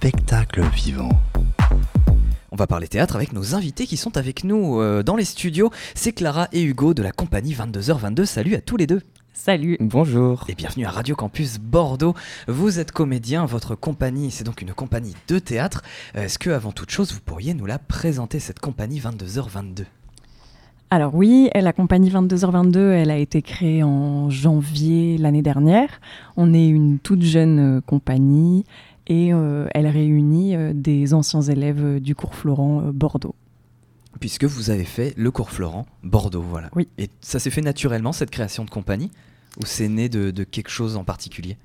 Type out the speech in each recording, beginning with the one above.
spectacle vivant. On va parler théâtre avec nos invités qui sont avec nous euh, dans les studios. C'est Clara et Hugo de la compagnie 22h22. Salut à tous les deux. Salut. Bonjour. Et bienvenue à Radio Campus Bordeaux. Vous êtes comédien, votre compagnie, c'est donc une compagnie de théâtre. Euh, Est-ce que, avant toute chose, vous pourriez nous la présenter, cette compagnie 22h22 Alors oui, la compagnie 22h22, elle a été créée en janvier l'année dernière. On est une toute jeune euh, compagnie et euh, elle réunit euh, des anciens élèves euh, du cours Florent Bordeaux. Puisque vous avez fait le cours Florent, Bordeaux, voilà. Oui. Et ça s'est fait naturellement, cette création de compagnie Ou c'est né de, de quelque chose en particulier?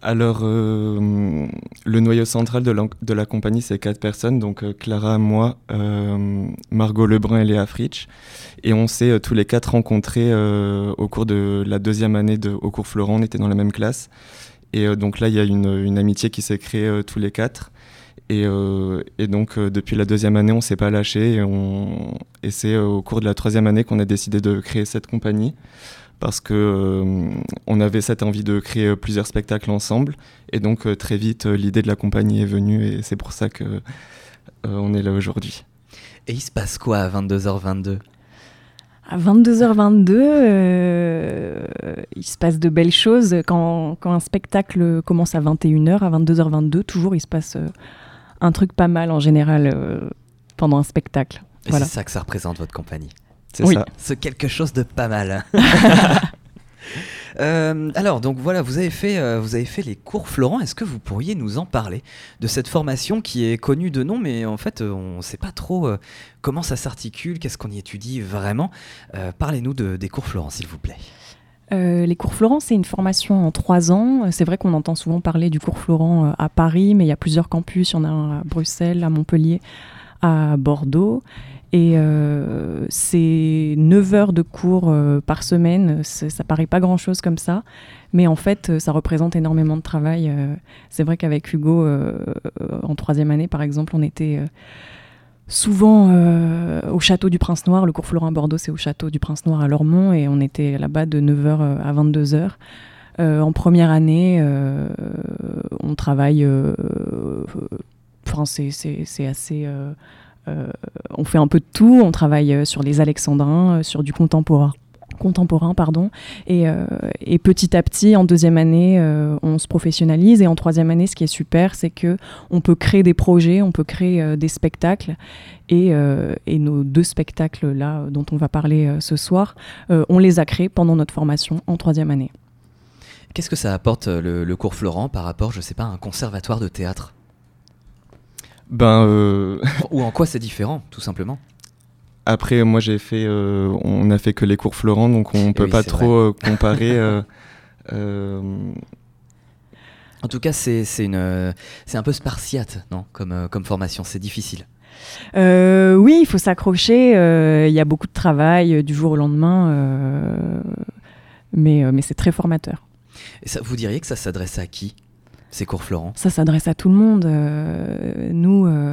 Alors, euh, le noyau central de la, de la compagnie, c'est quatre personnes, donc euh, Clara, moi, euh, Margot Lebrun et Léa Fritsch. Et on s'est euh, tous les quatre rencontrés euh, au cours de la deuxième année de, au cours Florent, on était dans la même classe. Et euh, donc là, il y a une, une amitié qui s'est créée euh, tous les quatre. Et, euh, et donc, euh, depuis la deuxième année, on s'est pas lâché. Et, on- et c'est euh, au cours de la troisième année qu'on a décidé de créer cette compagnie. Parce que euh, on avait cette envie de créer euh, plusieurs spectacles ensemble. Et donc, euh, très vite, euh, l'idée de la compagnie est venue. Et c'est pour ça que euh, on est là aujourd'hui. Et il se passe quoi à 22h22 À 22h22, euh, il se passe de belles choses. Quand, quand un spectacle commence à 21h, à 22h22, toujours il se passe euh, un truc pas mal en général euh, pendant un spectacle. Voilà. c'est ça que ça représente, votre compagnie C'est Oui. ça. C'est quelque chose de pas mal. Euh, alors, donc voilà, vous avez fait, euh, vous avez fait les cours Florent. Est-ce que vous pourriez nous en parler de cette formation qui est connue de nom, mais en fait, on ne sait pas trop euh, comment ça s'articule, qu'est-ce qu'on y étudie vraiment? Euh, Parlez-nous de- des cours Florent, s'il vous plaît. Euh, les cours Florent, c'est une formation en trois ans. C'est vrai qu'on entend souvent parler du cours Florent euh, à Paris, mais il y a plusieurs campus. Il y en a un à Bruxelles, à Montpellier, à Bordeaux. Et euh, c'est 9 heures de cours par semaine. Ça paraît pas grand-chose comme ça. Mais en fait, ça représente énormément de travail. C'est vrai qu'avec Hugo, en troisième année, par exemple, on était... euh, souvent euh, au château du Prince Noir. Le cours Florent Bordeaux, c'est au château du Prince Noir à Lormont et on était là-bas de 9h à 22h. Euh, en première année, euh, on travaille. euh, euh, Enfin, c'est assez. euh, euh, on fait un peu de tout. On travaille euh, sur les Alexandrins, euh, sur du contemporain. Contemporain, pardon. Et, euh, et petit à petit, en deuxième année, euh, on se professionnalise. Et en troisième année, ce qui est super, c'est que on peut créer des projets, on peut créer euh, des spectacles. Et, euh, et nos deux spectacles là dont on va parler euh, ce soir, euh, on les a créés pendant notre formation en troisième année. Qu'est-ce que ça apporte le, le cours Florent par rapport, je sais pas, à un conservatoire de théâtre? Ben, euh, Ou en quoi c'est différent, tout simplement? Après, moi, j'ai fait. euh, on a fait que les cours Florent, donc on peut oui, pas trop euh, comparer. euh, euh, En tout cas, c'est c'est une, c'est un peu spartiate, non, comme, comme formation. C'est difficile. Euh, oui, il faut s'accrocher. euh, Il y a beaucoup de travail euh, du jour au lendemain, euh, mais, euh, mais c'est très formateur. Et ça, vous diriez que ça s'adresse à qui ces cours Florent? Ça s'adresse à tout le monde. Euh, nous, euh,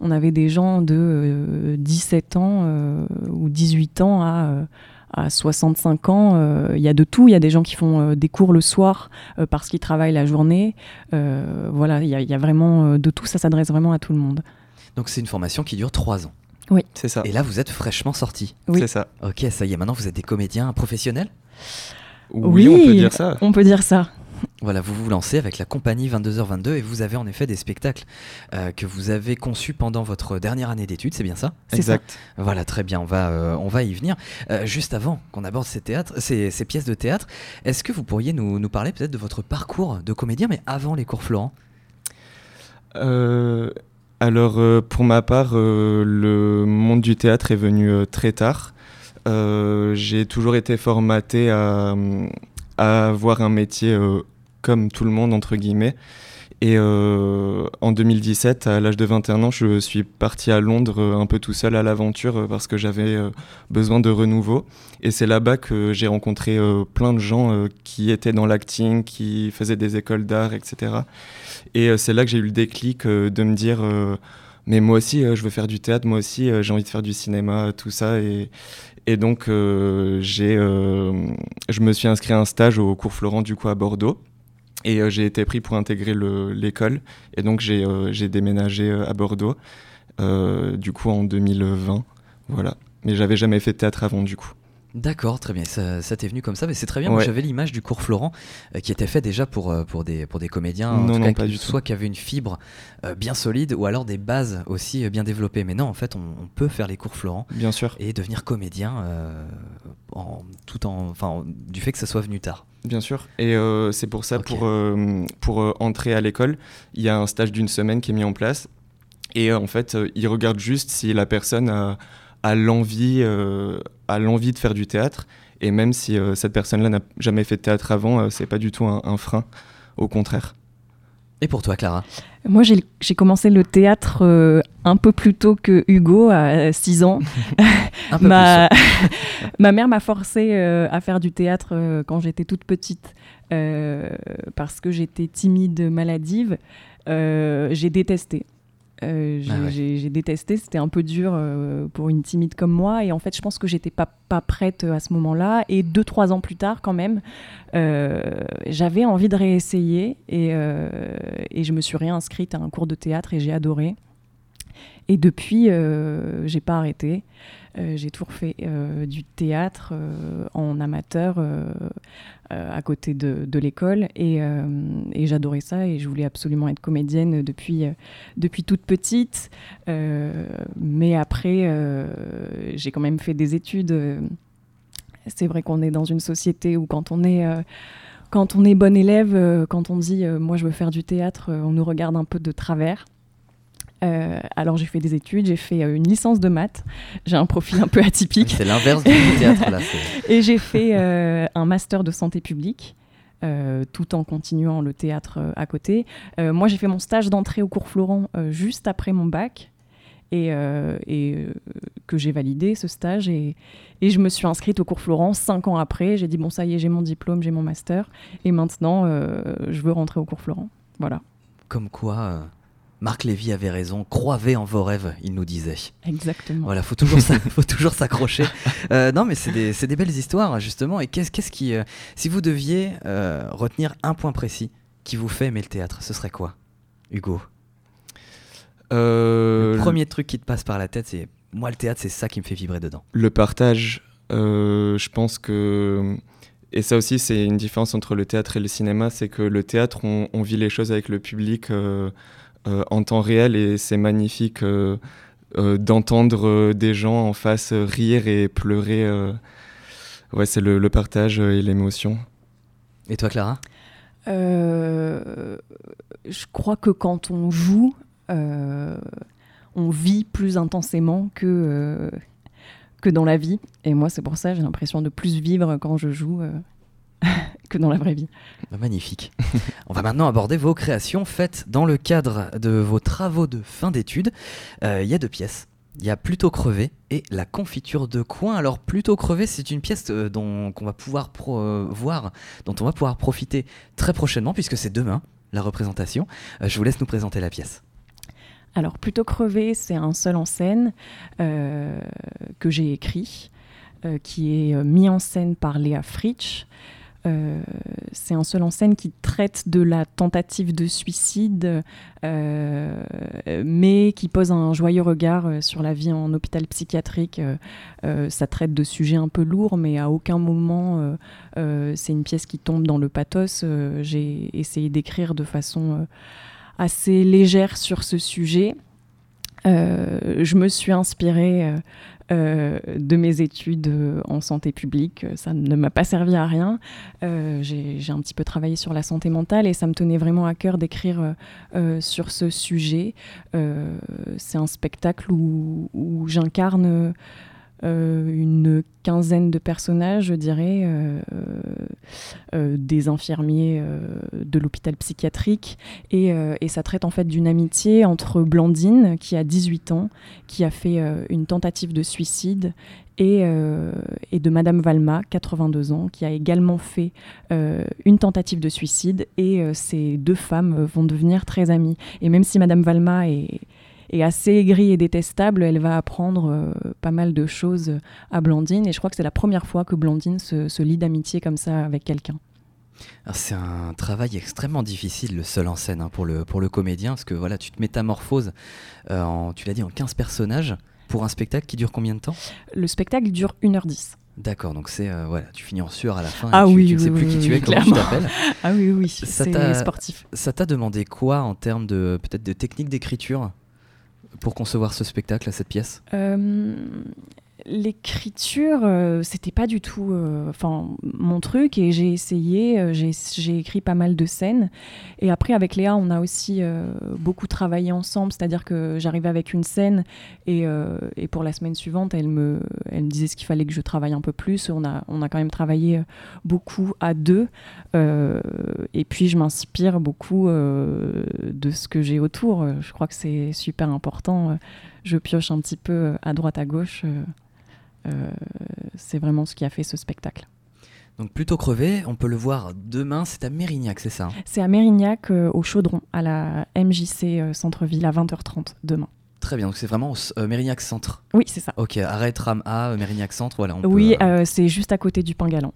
on avait des gens de euh, 17 ans euh, ou 18 ans à, euh, à 65 ans. Euh, Il y a de tout. Il y a des gens qui font euh, des cours le soir euh, parce qu'ils travaillent la journée. Euh, voilà, il y, a- il y a vraiment euh, de tout. Ça s'adresse vraiment à tout le monde. Donc c'est une formation qui dure trois ans. c'est ça. Et là, vous êtes fraîchement sorti. Oui. C'est ça. Ok, ça y est, maintenant vous êtes des comédiens professionnels? Oui, on peut dire ça. On peut dire ça. Voilà, vous vous lancez avec la compagnie 22h22 et vous avez en effet des spectacles euh, que vous avez conçus pendant votre dernière année d'études, c'est bien ça? Exact. Voilà, très bien, on va, euh, on va y venir. Euh, juste avant qu'on aborde ces, théâtres, ces, ces pièces de théâtre, est-ce que vous pourriez nous, nous parler peut-être de votre parcours de comédien, mais avant les cours Florent? Alors, pour ma part, le monde du théâtre est venu très tard. J'ai toujours été formaté à, à avoir un métier comme tout le monde, entre guillemets. Et euh, en 2017, à l'âge de 21 ans, je suis parti à Londres euh, un peu tout seul à l'aventure euh, parce que j'avais besoin de renouveau. Et c'est là-bas que j'ai rencontré plein de gens qui étaient dans l'acting, qui faisaient des écoles d'art, etc. Et c'est là que j'ai eu le déclic de me dire mais moi aussi je veux faire du théâtre, moi aussi j'ai envie de faire du cinéma, tout ça. Et, donc je me suis inscrit à un stage au cours Florent du coup à Bordeaux. Et j'ai été pris pour intégrer l'école. Et donc j'ai déménagé à Bordeaux, du coup en 2020. Voilà. Mais j'avais jamais fait de théâtre avant du coup. D'accord, très bien. Ça, t'est venu comme ça, mais c'est très bien. J'avais l'image du cours Florent euh, qui était fait déjà pour, euh, pour, des, pour des comédiens, non, non, pas du soit qui avaient une fibre euh, bien solide ou alors des bases aussi bien développées. Mais non, en fait, on, peut faire les cours Florent. Bien sûr. Et devenir comédien en, tout en, enfin, du fait que ça soit venu tard. Bien sûr. Et c'est pour ça, pour, pour entrer à l'école, il y a un stage d'une semaine qui est mis en place. Et en fait, ils regardent juste si la personne a à l'envie euh, de faire du théâtre. Et même si euh, cette personne-là n'a jamais fait de théâtre avant, euh, c'est pas du tout un, frein, au contraire. Et pour toi, Clara? Moi, j'ai commencé le théâtre un peu plus tôt que Hugo, à 6 ans. ma, ma mère m'a forcé à faire du théâtre quand j'étais toute petite, parce que j'étais timide, maladive. j'ai détesté. Euh, ah j'ai détesté, c'était un peu dur euh, pour une timide comme moi. Et en fait, je pense que j'étais pas, pas prête à ce moment-là. Et deux, trois ans plus tard, quand même, euh, j'avais envie de réessayer. Et, et, je me suis réinscrite à un cours de théâtre et j'ai adoré. Et depuis, j'ai pas arrêté. J'ai toujours fait du théâtre en amateur à côté de, l'école et, et j'adorais ça et je voulais absolument être comédienne depuis, depuis toute petite. mais après, j'ai quand même fait des études. C'est vrai qu'on est dans une société où quand on est quand on est bon élève, quand on dit moi je veux faire du théâtre, on nous regarde un peu de travers. Euh, alors j'ai fait des études, j'ai fait euh, une licence de maths, j'ai un profil un peu atypique. C'est l'inverse du théâtre là. Et j'ai fait euh, un master de santé publique. tout en continuant le théâtre à côté. moi, j'ai fait mon stage d'entrée au cours Florent juste après mon bac et, et que j'ai validé ce stage. Et, et, je me suis inscrite au cours Florent cinq ans après. J'ai dit, bon, ça y est, j'ai mon diplôme, j'ai mon master. Et maintenant, je veux rentrer au cours Florent. Voilà. Comme quoi, Marc Lévy avait raison, croyez en vos rêves, il nous disait. Exactement. Voilà, faut toujours, faut toujours s'accrocher. Euh, non, mais c'est des, belles histoires, justement. Et qu'est-ce, qu'est-ce qui, euh, si vous deviez euh, retenir un point précis qui vous fait aimer le théâtre, ce serait quoi, Hugo? Le premier truc qui te passe par la tête, c'est moi, le théâtre, c'est ça qui me fait vibrer dedans. Le partage, je pense que et ça aussi, c'est une différence entre le théâtre et le cinéma, c'est que le théâtre, on, vit les choses avec le public euh, en temps réel et c'est magnifique euh, euh, d'entendre des gens en face rire et pleurer. Ouais, c'est le, partage et l'émotion. Et toi, Clara? Je crois que quand on joue, on vit plus intensément que, que dans la vie. Et moi, c'est pour ça j'ai l'impression de plus vivre quand je joue que dans la vraie vie. Bah, magnifique. On va maintenant aborder vos créations faites dans le cadre de vos travaux de fin d'études. Euh, il y a deux pièces. Il y a Plutôt crevé et La confiture de coin. Alors Plutôt crevé, c'est une pièce euh, dont qu'on va pouvoir euh, voir, dont on va pouvoir profiter très prochainement puisque c'est demain la représentation. je vous laisse nous présenter la pièce. Alors Plutôt crevé, c'est un seul en scène que j'ai écrit, qui est mis en scène par Léa Fritsch. Euh, c'est un seul en scène qui traite de la tentative de suicide, euh, mais qui pose un joyeux regard euh, sur la vie en hôpital psychiatrique. ça traite de sujets un peu lourds, mais à aucun moment c'est une pièce qui tombe dans le pathos. J'ai essayé d'écrire de façon assez légère sur ce sujet. je me suis inspirée euh, de mes études euh, en santé publique. Ça ne m'a pas servi à rien. Euh, j'ai un petit peu travaillé sur la santé mentale et ça me tenait vraiment à cœur d'écrire sur ce sujet. C'est un spectacle où, j'incarne euh, une quinzaine de personnages, je dirais, euh, euh, des infirmiers de l'hôpital psychiatrique. Et, ça traite en fait d'une amitié entre Blandine, qui a 18 ans, qui a fait une tentative de suicide, et, et, de Madame Valma, 82 ans, qui a également fait une tentative de suicide. Et ces deux femmes vont devenir très amies. Et même si Madame Valma est est assez aigrie et détestable, elle va apprendre euh, pas mal de choses à Blandine. Et je crois que c'est la première fois que Blandine se, lie d'amitié comme ça avec quelqu'un. C'est un travail extrêmement difficile, le seul en scène, hein, pour, le, pour le comédien, parce que voilà, tu te métamorphoses, euh, en, tu l'as dit, en 15 personnages, pour un spectacle qui dure combien de temps? Le spectacle dure 1h10. D'accord, donc c'est euh, voilà, tu finis en sueur à la fin. Ah et tu, oui, tu ne oui, sais plus oui, qui tu es, comment tu clairement. t'appelles. Ah oui, oui, c'est sportif. Ça t'a demandé quoi en termes de peut-être de technique d'écriture? Pour concevoir ce spectacle, cette pièce? Euh, L'écriture, euh, c'était pas du tout euh, mon truc et j'ai essayé, euh, j'ai écrit pas mal de scènes. Et après, avec Léa, on a aussi euh, beaucoup travaillé ensemble, c'est-à-dire que j'arrivais avec une scène et, et pour la semaine suivante, elle me, elle me disait ce qu'il fallait que je travaille un peu plus. On a, on a quand même travaillé beaucoup à deux. Et puis, je m'inspire beaucoup de ce que j'ai autour. Je crois que c'est super important. Je pioche un petit peu à droite, à gauche. Euh, c'est vraiment ce qui a fait ce spectacle. Donc plutôt crevé, on peut le voir demain, c'est à Mérignac, c'est ça hein? C'est à Mérignac, euh, au Chaudron, à la MJC euh, Centre-Ville, à 20h30 demain. Très bien, donc c'est vraiment euh, Mérignac Centre? Oui, c'est ça. Ok, arrêt tram A, Mérignac Centre, voilà. On oui, c'est juste à côté du Pain Galant.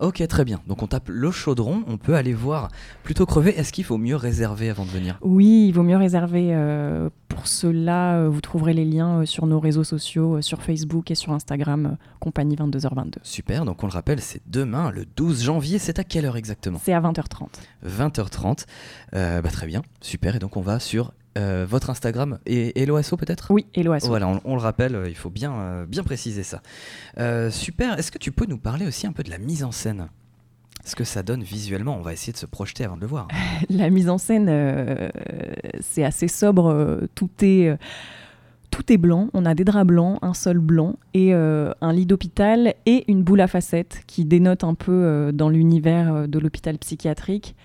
Ok, très bien. Donc on tape le chaudron, on peut aller voir plutôt crevé. Est-ce qu'il faut mieux réserver avant de venir? Oui, il vaut mieux réserver. euh, pour cela, euh, vous trouverez les liens euh, sur nos réseaux sociaux, sur Facebook et sur Instagram, compagnie 22h22. Super, donc on le rappelle, c'est demain, le 12 janvier. C'est à quelle heure exactement? C'est à 20h30. 20h30. Euh, bah, très bien, super. Et donc on va sur euh, votre Instagram et, l'OSO peut-être? Oui, et l'OASO. Voilà, on, on le rappelle, euh, il faut bien, euh, bien préciser ça. Euh, super, est-ce que tu peux nous parler aussi un peu de la mise en scène? Ce que ça donne visuellement, on va essayer de se projeter avant de le voir. La mise en scène, c'est assez sobre. Tout est, tout est blanc. On a des draps blancs, un sol blanc et un lit d'hôpital et une boule à facettes qui dénote un peu dans l'univers de l'hôpital psychiatrique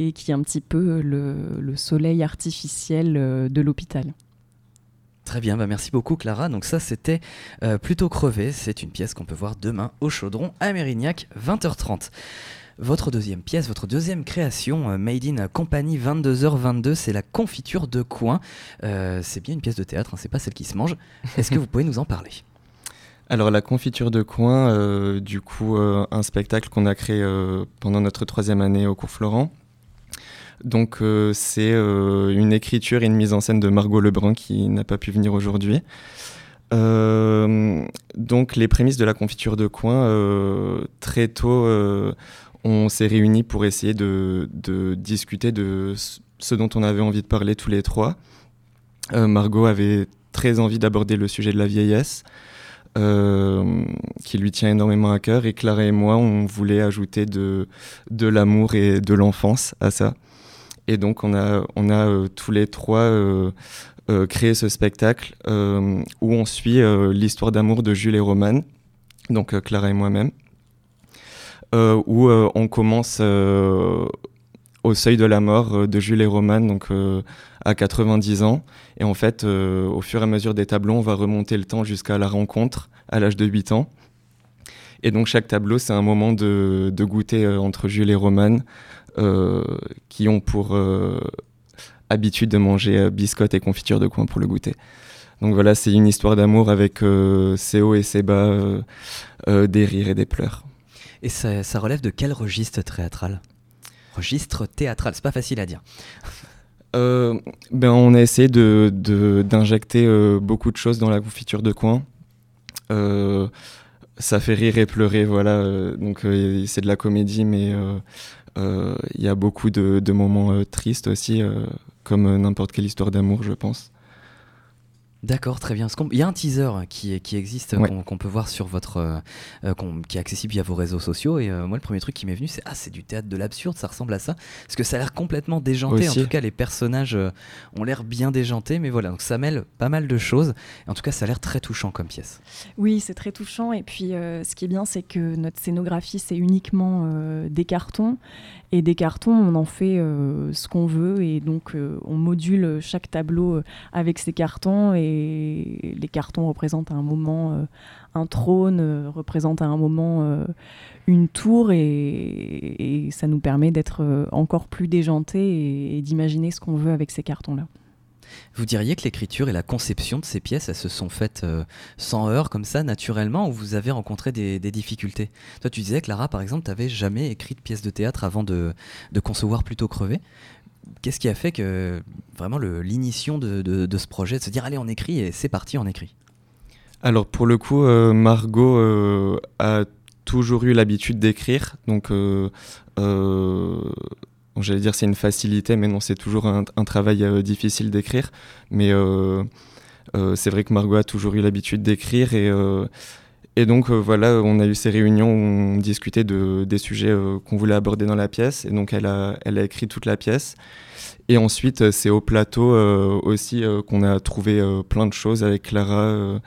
et qui est un petit peu le, le soleil artificiel euh, de l'hôpital. Très bien, bah merci beaucoup Clara. Donc ça c'était euh, plutôt crevé. C'est une pièce qu'on peut voir demain au Chaudron à Mérignac, 20h30. Votre deuxième pièce, votre deuxième création, euh, Made in Company 22h22, c'est la confiture de coin. Euh, c'est bien une pièce de théâtre, hein, c'est pas celle qui se mange. Est-ce que vous pouvez nous en parler? Alors la confiture de coin, euh, du coup euh, un spectacle qu'on a créé euh, pendant notre troisième année au cours Florent. Donc euh, c'est euh, une écriture et une mise en scène de Margot Lebrun qui n'a pas pu venir aujourd'hui. Euh, donc les prémices de la confiture de coin, très tôt on s'est réunis pour essayer de, discuter de ce- dont on avait envie de parler tous les trois. Margot avait très envie d'aborder le sujet de la vieillesse qui lui tient énormément à cœur. Et Clara et moi, on voulait ajouter de l'amour et de l'enfance à ça. Et donc, on a, on a euh, tous les trois euh, euh, créé ce spectacle où on suit l'histoire d'amour de Jules et Romane, donc Clara et moi-même, où on commence au seuil de la mort de Jules et Romane, donc à 90 ans. Et en fait, au fur et à mesure des tableaux, on va remonter le temps jusqu'à la rencontre à l'âge de 8 ans. Et donc chaque tableau, c'est un moment de, goûter entre Jules et Romane, euh, qui ont pour euh, habitude de manger euh, biscottes et confiture de coin pour le goûter. Donc voilà, c'est une histoire d'amour avec euh, ses hauts et ses bas, euh, euh, des rires et des pleurs. Et ça, ça relève de quel registre théâtral? Registre théâtral, c'est pas facile à dire. Euh, ben, on a essayé de, de- d'injecter euh, beaucoup de choses dans la confiture de coin. Euh, ça fait rire et pleurer, voilà. euh, donc euh, c'est de la comédie, mais euh, euh, il y a beaucoup de, moments euh, tristes aussi, euh, comme euh, n'importe quelle histoire d'amour, je pense. D'accord, très bien. Il y a un teaser qui, existe, Ouais. qu'on peut voir sur votre, euh, euh, qui est accessible via vos réseaux sociaux. Et euh, moi, le premier truc qui m'est venu, c'est ah, c'est du théâtre de l'absurde, ça ressemble à ça. Parce que ça a l'air complètement déjanté. Aussi. En tout cas, les personnages euh, ont l'air bien déjantés, mais voilà, donc ça mêle pas mal de choses. Et en tout cas, ça a l'air très touchant comme pièce. Oui, c'est très touchant. Et puis, euh, ce qui est bien, c'est que notre scénographie, c'est uniquement euh, des cartons. Et des cartons, on en fait euh, ce qu'on veut. Et donc, euh, on module chaque tableau avec ces cartons. Et les cartons représentent à un moment euh, un trône, euh, représentent à un moment euh, une tour. Et, ça nous permet d'être encore plus déjantés et, d'imaginer ce qu'on veut avec ces cartons-là. Vous diriez que l'écriture et la conception de ces pièces, elles se sont faites sans heurts, comme ça, naturellement, ou vous avez rencontré des, difficultés? Toi, tu disais, Clara, par exemple, tu n'avais jamais écrit de pièce de théâtre avant de, concevoir plutôt crevé. Qu'est-ce qui a fait que vraiment l'initiation de, ce projet, de se dire allez on écrit et c'est parti on écrit? Alors pour le coup, Margot a toujours eu l'habitude d'écrire, donc j'allais dire c'est une facilité, mais non, c'est toujours un, travail euh, difficile d'écrire. Mais euh, euh, c'est vrai que Margot a toujours eu l'habitude d'écrire et, et donc voilà, on a eu ces réunions où on discutait de, des sujets qu'on voulait aborder dans la pièce et donc elle a, écrit toute la pièce. Et ensuite, c'est au plateau aussi qu'on a trouvé plein de choses avec Clara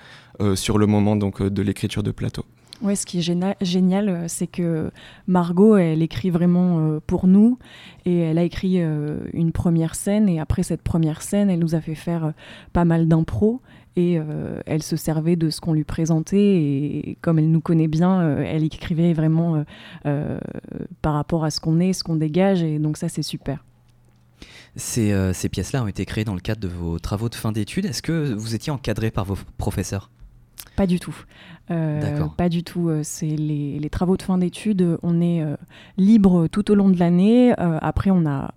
sur le moment donc, de l'écriture de plateau. Ouais, ce qui est génial, euh, c'est que Margot, elle écrit vraiment euh, pour nous et elle a écrit euh, une première scène et après cette première scène, elle nous a fait faire pas mal d'impro et elle se servait de ce qu'on lui présentait et comme elle nous connaît bien, elle écrivait vraiment par rapport à ce qu'on est, ce qu'on dégage et donc ça c'est super. Ces, ces pièces-là ont été créées dans le cadre de vos travaux de fin d'études. Est-ce que vous étiez encadré par vos professeurs? Pas du tout. Euh, pas du tout. Euh, c'est les, travaux de fin d'études. On est euh, libre tout au long de l'année. après, on a,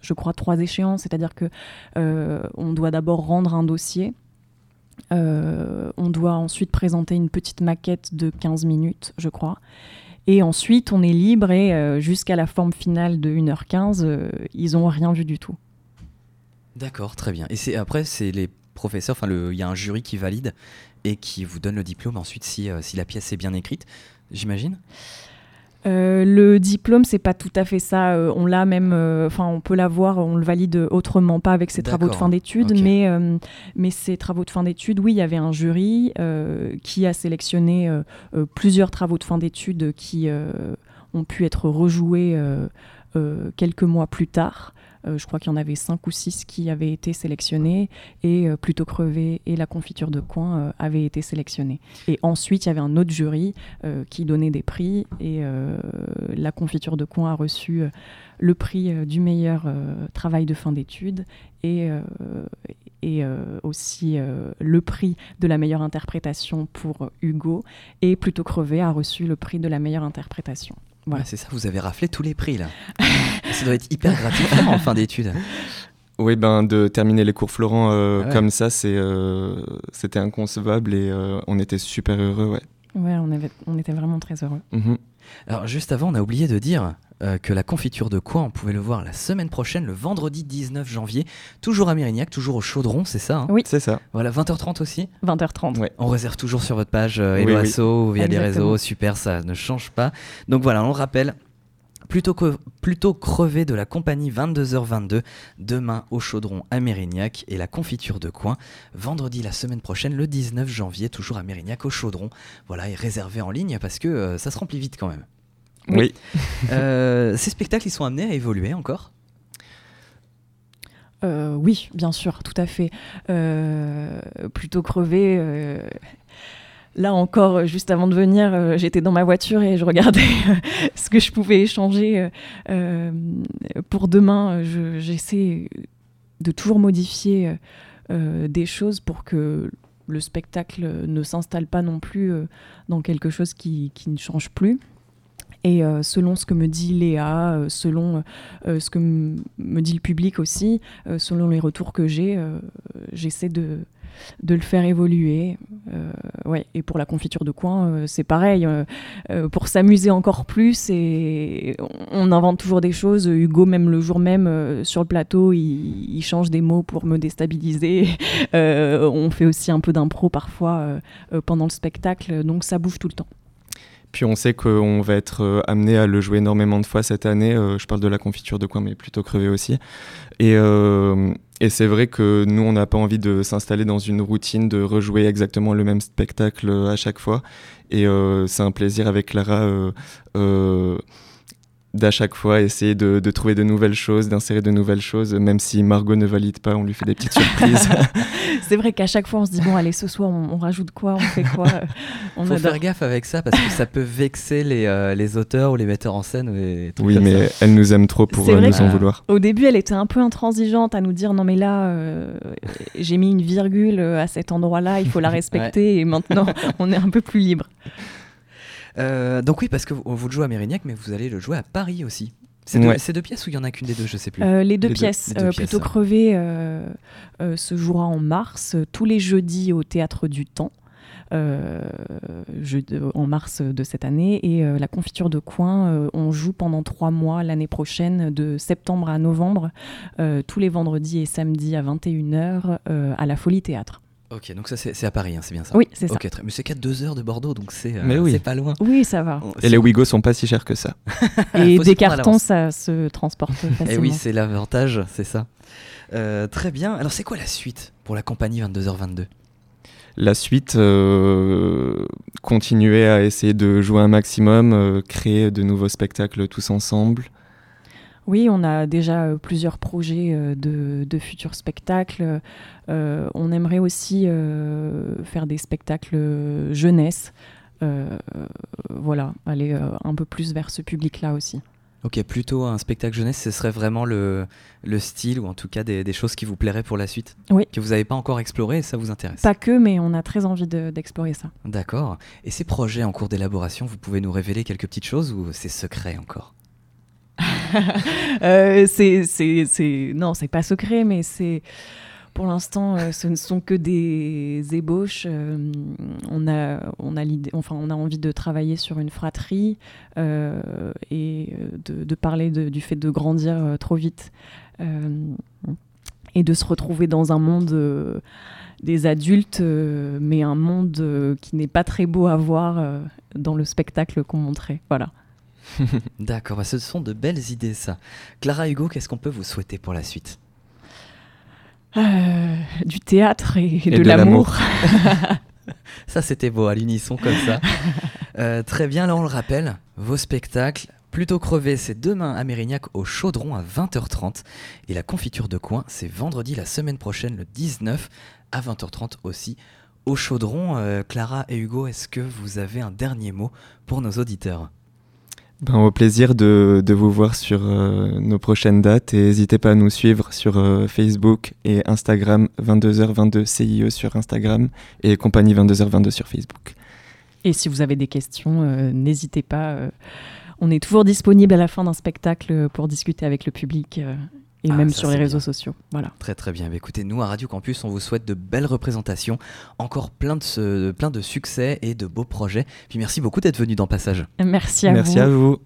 je crois, trois échéances. C'est-à-dire que on doit d'abord rendre un dossier. On doit ensuite présenter une petite maquette de 15 minutes, je crois. Et ensuite, on est libre et jusqu'à la forme finale de 1h15, ils n'ont rien vu du tout. D'accord, très bien. Et c'est après, c'est les professeurs, enfin, il y a un jury qui valide et qui vous donne le diplôme ensuite si, euh, si la pièce est bien écrite, j'imagine? Euh, le diplôme, c'est pas tout à fait ça. Euh, on l'a même, enfin, on peut l'avoir, on le valide autrement, pas avec ses travaux de fin d'études, mais, mais ces travaux de fin d'études, oui, il y avait un jury qui a sélectionné plusieurs travaux de fin d'études qui ont pu être rejoués quelques mois plus tard. Euh, je crois qu'il y en avait cinq ou six qui avaient été sélectionnés et euh, Plutôt Crevé et La Confiture de Coin euh, avaient été sélectionnés. Et ensuite, il y avait un autre jury qui donnait des prix et La Confiture de Coin a reçu le prix du meilleur travail de fin d'études et, et aussi le prix de la meilleure interprétation pour Hugo et Plutôt Crevé a reçu le prix de la meilleure interprétation. Voilà. c'est ça, vous avez raflé tous les prix là. ça doit être hyper gratifiant en fin d'études. Oui, ben, de terminer les cours Florent euh, ah comme ça, c'est, euh, c'était inconcevable et euh, on était super heureux. Ouais, ouais on, avait, on était vraiment très heureux. Mhm. Alors, juste avant, on a oublié de dire que la confiture de quoi on pouvait le voir la semaine prochaine, le vendredi 19 janvier, toujours à Mérignac, toujours au Chaudron, c'est ça hein Oui, c'est ça. Voilà, 20h30 aussi 20h30. Ouais. On réserve toujours sur votre page euh, via les réseaux, super, ça ne change pas. Donc voilà, on le rappelle, plutôt, que, plutôt crevé de la compagnie 22h22, demain au Chaudron à Mérignac et la confiture de coin, vendredi la semaine prochaine, le 19 janvier, toujours à Mérignac au Chaudron. Voilà, et réservé en ligne parce que euh, ça se remplit vite quand même. Oui. Euh, ces spectacles, ils sont amenés à évoluer encore? Euh, oui, bien sûr, tout à fait. plutôt crevé, Là encore, juste avant de venir, euh, j'étais dans ma voiture et je regardais euh, ce que je pouvais échanger euh, pour demain. J'essaie de toujours modifier des choses pour que le spectacle ne s'installe pas non plus dans quelque chose qui, qui, ne change plus. Et selon ce que me dit Léa, selon ce que me dit le public aussi, selon les retours que j'ai, j'essaie de, de le faire évoluer. Euh, ouais. Et pour la confiture de coin, euh, c'est pareil. Euh, pour s'amuser encore plus, et on invente toujours des choses. Hugo, même le jour même, sur le plateau, il, change des mots pour me déstabiliser. on fait aussi un peu d'impro parfois pendant le spectacle, donc ça bouge tout le temps. On sait qu'on va être amené à le jouer énormément de fois cette année. je parle de la confiture de coin, mais plutôt crevé aussi. Et, et c'est vrai que nous, on n'a pas envie de s'installer dans une routine, de rejouer exactement le même spectacle euh, à chaque fois. Et euh, c'est un plaisir avec Clara euh, d'à chaque fois essayer de, de, trouver de nouvelles choses, d'insérer de nouvelles choses, même si Margot ne valide pas, on lui fait des petites surprises. c'est vrai qu'à chaque fois on se dit bon allez ce soir on, rajoute quoi, on fait quoi on Faut faire gaffe avec ça parce que ça peut vexer les, euh, les auteurs ou les metteurs en scène. oui mais elle nous aime trop pour euh, nous en vouloir. Au début elle était un peu intransigeante à nous dire non mais là euh, j'ai mis une virgule à cet endroit-là, il faut la respecter et maintenant on est un peu plus libre. Euh, donc oui, parce que vous, le jouez à Mérignac, mais vous allez le jouer à Paris aussi. C'est deux, pièces ou il y en a qu'une des deux, je sais plus. Euh, les, deux pièces, euh, plutôt crevé, se jouera en mars, tous les jeudis au Théâtre du Temps. en mars de cette année et la confiture de coin on joue pendant trois mois l'année prochaine de septembre à novembre tous les vendredis et samedis à 21h à la Folie Théâtre. Ok, donc ça c'est à Paris, hein, c'est bien ça Oui, c'est ça. Mais c'est qu'à deux heures de Bordeaux, donc c'est euh, pas loin. Oui, ça va. Et les Ouigo sont pas si chers que ça. Et des cartons, ça se transporte facilement. Et oui, c'est l'avantage, c'est ça. Euh, très bien. Alors c'est quoi la suite pour la compagnie 22h22 la suite, euh, continuer à essayer de jouer un maximum, créer de nouveaux spectacles tous ensemble, oui, on a déjà euh, plusieurs projets euh, de, futurs spectacles. Euh, on aimerait aussi faire des spectacles jeunesse. voilà, aller un peu plus vers ce public-là aussi. Ok, plutôt un spectacle jeunesse, ce serait vraiment le, style ou en tout cas des, choses qui vous plairaient pour la suite Oui. Que vous n'avez pas encore exploré et ça vous intéresse Pas que, mais on a très envie d'explorer ça. D'accord. Et ces projets en cours d'élaboration, vous pouvez nous révéler quelques petites choses ou c'est secret encore? euh, c'est, non, c'est pas secret, mais c'est pour l'instant, euh, ce ne sont que des ébauches. Euh, on a, on a enfin, on a envie de travailler sur une fratrie et de, parler du fait de grandir trop vite et de se retrouver dans un monde des adultes, mais un monde qui n'est pas très beau à voir dans le spectacle qu'on montrait. Voilà. D'accord, bah, ce sont de belles idées ça. Clara Hugo, qu'est-ce qu'on peut vous souhaiter pour la suite? Euh, Du théâtre et, de, l'amour. ça c'était beau à l'unisson comme ça. Euh, très bien, là on le rappelle, vos spectacles, Plutôt crevé, c'est demain à Mérignac au Chaudron à 20h30. Et la confiture de coin, c'est vendredi la semaine prochaine, le 19 à 20h30 aussi au Chaudron. Euh, Clara et Hugo, est-ce que vous avez un dernier mot pour nos auditeurs? Ben, au plaisir de, vous voir sur euh, nos prochaines dates et n'hésitez pas à nous suivre sur euh, Facebook et Instagram 22h22 CIE sur Instagram et compagnie 22h22 sur Facebook. Et si vous avez des questions, euh, n'hésitez pas. on est toujours disponible à la fin d'un spectacle pour discuter avec le public et ah, même sur les réseaux sociaux. Voilà. Très très bien. Bah, écoutez, nous à Radio Campus, on vous souhaite de belles représentations, encore plein de, plein de succès et de beaux projets. Puis merci beaucoup d'être venu dans Passage. Merci à vous. Merci à vous.